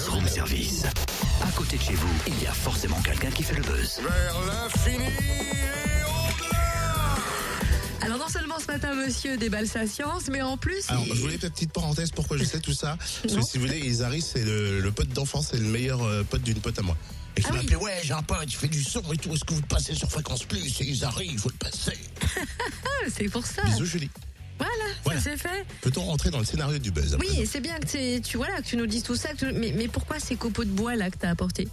buzz room service. À côté de chez vous, il y a forcément quelqu'un qui fait le buzz. Vers l'infini et au-delà Alors non seulement ce matin monsieur déballe sa science, mais en plus... Alors, il- je voulais une petite parenthèse pourquoi je sais tout ça. Parce que si vous voulez, Isari, c'est le, le pote d'enfance, c'est le meilleur euh, pote d'une pote à moi. Et qui Ah oui. m'appelait, ouais, j'ai un pote, il fait du son et tout. Est-ce que vous le passez sur Fréquence Plus? C'est Isari, il faut le passer. C'est pour ça. Bisous, Julie. Voilà, Voilà. ça c'est fait. Peut-on rentrer dans le scénario du buzz Oui, c'est bien que tu, voilà, que tu nous dises tout ça. que tu- mais, mais pourquoi ces copeaux de bois là que t'as apportés?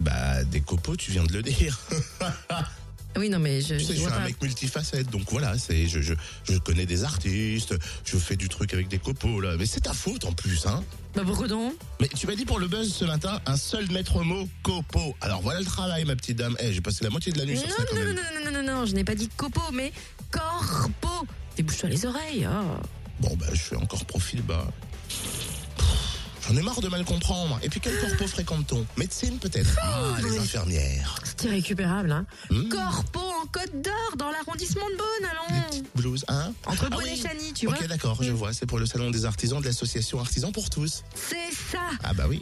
Bah, des copeaux, tu viens de le dire. Ah Oui, non mais je, Tu sais, je je suis un mec multifacette, donc voilà, c'est, je, je, je connais des artistes, je fais du truc avec des copeaux, là. Mais c'est ta faute en plus, hein. Bah pourquoi donc? Mais tu m'as dit pour le buzz ce matin, un seul maître mot, copeaux. Alors voilà le travail, ma petite dame. Eh, j'ai passé la moitié de la nuit non, sur ça quand non, non, même. non, non, non, non, non, je n'ai pas dit copeaux, mais corpo. Débouche-toi les oreilles. oh. Bon, bah, je suis encore profil bas. J'en ai marre de mal comprendre. Et puis, quel corpo fréquente-t-on? Médecine, peut-être? Ah, les oui. infirmières. C'est irrécupérable, hein. Hmm. Corpo en Côte d'Or, dans l'arrondissement de Beaune, allons. blouses, hein Entre Ah Beaune oui. et Chany, tu Ok, vois. d'accord, je vois. C'est pour le salon des artisans de l'association Artisans pour tous. C'est ça. Ah, bah oui.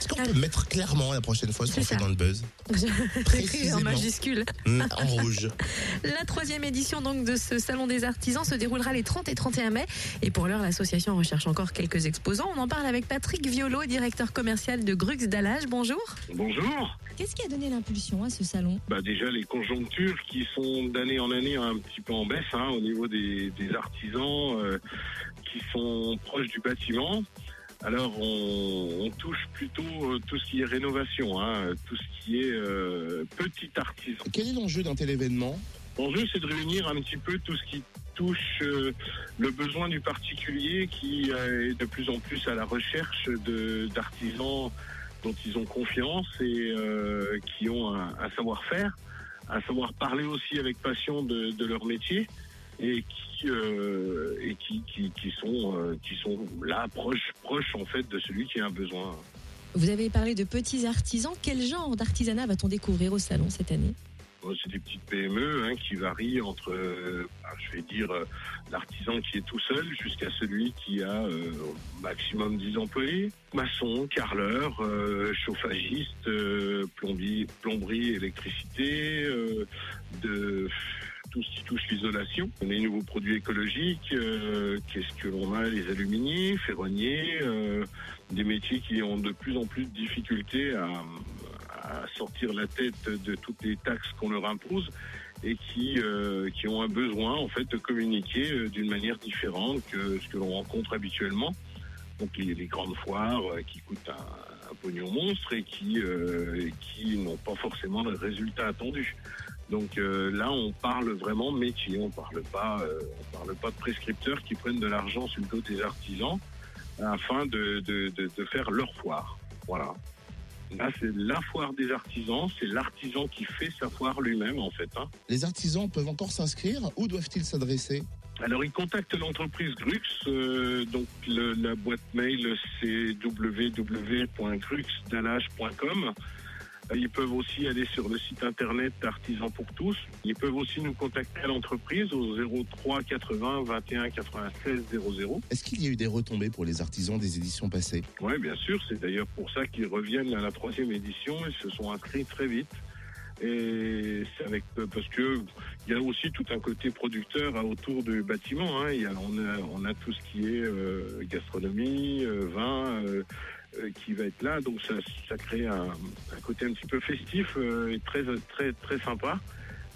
Est-ce qu'on peut mettre clairement la prochaine fois ce qu'on C'est fait dans le buzz Écrit en Précisément. majuscule. Hmm, En rouge. La troisième édition donc de ce salon des artisans se déroulera les 30 et 31 mai. Et pour l'heure, l'association recherche encore quelques exposants. On en parle avec Patrick Violo, directeur commercial de Grux Dallage. Bonjour. Bonjour. Qu'est-ce qui a donné l'impulsion à ce salon? Bah déjà les conjonctures qui sont d'année en année un petit peu en baisse hein, au niveau des, des artisans euh, qui sont proches du bâtiment. Alors on, on touche plutôt euh, tout ce qui est rénovation, hein, tout ce qui est euh, petit artisan. Quel est l'enjeu d'un tel événement? L'enjeu c'est de réunir un petit peu tout ce qui touche euh, le besoin du particulier qui est de plus en plus à la recherche d'artisans dont ils ont confiance et euh, qui ont un, un savoir-faire, un savoir parler aussi avec passion de, leur métier et qui euh, et qui, qui, sont euh, qui sont là proches proches en fait de celui qui a un besoin. Vous avez parlé de petits artisans. Quel genre d'artisanat va-t-on découvrir au salon cette année? Bon, C'est des petites PME hein, qui varient entre, euh, bah, je vais dire, euh, l'artisan qui est tout seul jusqu'à celui qui a euh, au maximum 10 employés. Maçon, carreleur, euh, chauffagiste, plombier, plomberie, électricité, de tout ce qui touche l'isolation. Les nouveaux produits écologiques, euh, qu'est-ce que l'on a Les aluminiers, ferronniers, euh, des métiers qui ont de plus en plus de difficultés à, à sortir la tête de toutes les taxes qu'on leur impose et qui, euh, qui ont un besoin en fait de communiquer euh, d'une manière différente que ce que l'on rencontre habituellement. Donc les, les grandes foires euh, qui coûtent un, pognon monstre et qui, qui n'ont pas forcément le résultat attendu. Donc là, on parle vraiment métier, on parle pas, on parle pas de prescripteurs qui prennent de l'argent sur le dos des artisans afin de, de, de, de faire leur foire. Voilà. Là, c'est la foire des artisans, c'est l'artisan qui fait sa foire lui-même en fait. Hein. Les artisans peuvent encore s'inscrire? Où doivent-ils s'adresser? Alors, ils contactent l'entreprise Grux. euh, donc, le- la boîte mail, c'est www.gruxdallage.com. Ils peuvent aussi aller sur le site internet Artisans pour tous. Ils peuvent aussi nous contacter à l'entreprise au 03 80 21 96 00. Est-ce qu'il y a eu des retombées pour les artisans des éditions passées? Oui, bien sûr. C'est d'ailleurs pour ça qu'ils reviennent à la troisième édition. Ils se sont inscrits très vite. Et c'est avec parce que il y a aussi tout un côté producteur autour du bâtiment. Hein. Il y a, on, a, on a tout ce qui est euh, gastronomie, euh, vin, euh, qui va être là. Donc ça, ça crée un, un côté un petit peu festif euh, et très très très sympa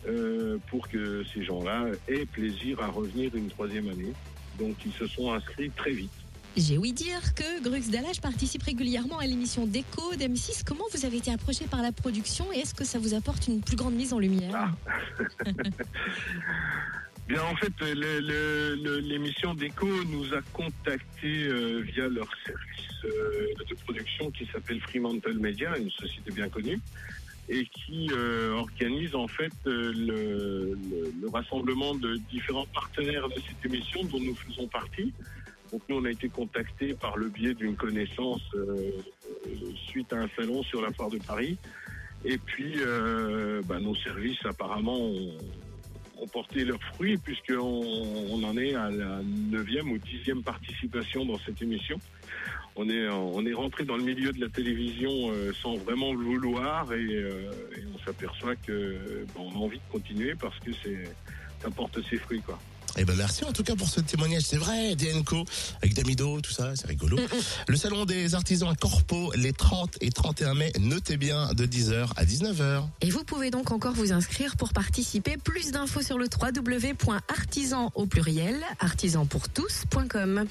euh, pour que ces gens-là aient plaisir à revenir une troisième année. Donc ils se sont inscrits très vite. J'ai ouï dire que Grux Dallage participe régulièrement à l'émission Déco d'M6. Comment vous avez été approché par la production et est-ce que ça vous apporte une plus grande mise en lumière? Ah. En fait, l'émission Déco nous a contactés euh, via leur service euh, de production qui s'appelle Fremantle Media, une société bien connue, et qui euh, organise en fait le, le- le rassemblement de différents partenaires de cette émission dont nous faisons partie. Donc nous, on a été contactés par le biais d'une connaissance suite à un salon sur la foire de Paris. Et puis, bah, nos services apparemment ont, ont porté leurs fruits puisqu'on on en est à la neuvième ou dixième participation dans cette émission. on est on est rentré dans le milieu de la télévision euh, sans vraiment le vouloir et, euh, et on s'aperçoit que bon, on a envie de continuer parce que ça porte ses fruits quoi. Eh ben merci en tout cas pour ce témoignage. C'est vrai, DNCO avec Damido, tout ça, c'est rigolo. Le salon des artisans à Corpo, les 30 et 31 mai, notez bien de 10h à 19h. Et vous pouvez donc encore vous inscrire pour participer. Plus d'infos sur le www.artisan au pluriel, artisanpourtous.com.